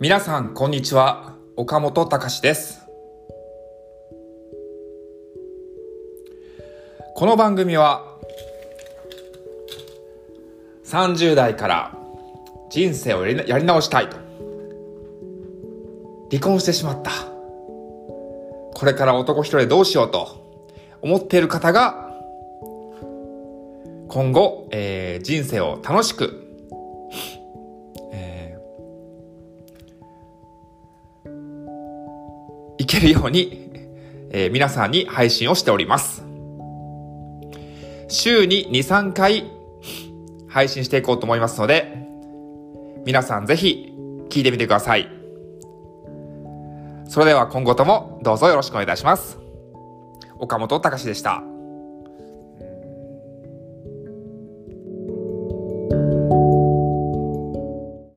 皆さん、こんにちは。岡本隆です。この番組は、30代から人生をやり直したいと。離婚してしまった。これから男一人でどうしようと思っている方が、今後、えー人生を楽しく、いけるように、えー皆さんに配信をしております。週に2、3回配信していこうと思いますので、皆さんぜひ聞いてみてください。それでは今後ともどうぞよろしくお願いいたします。岡本隆でした。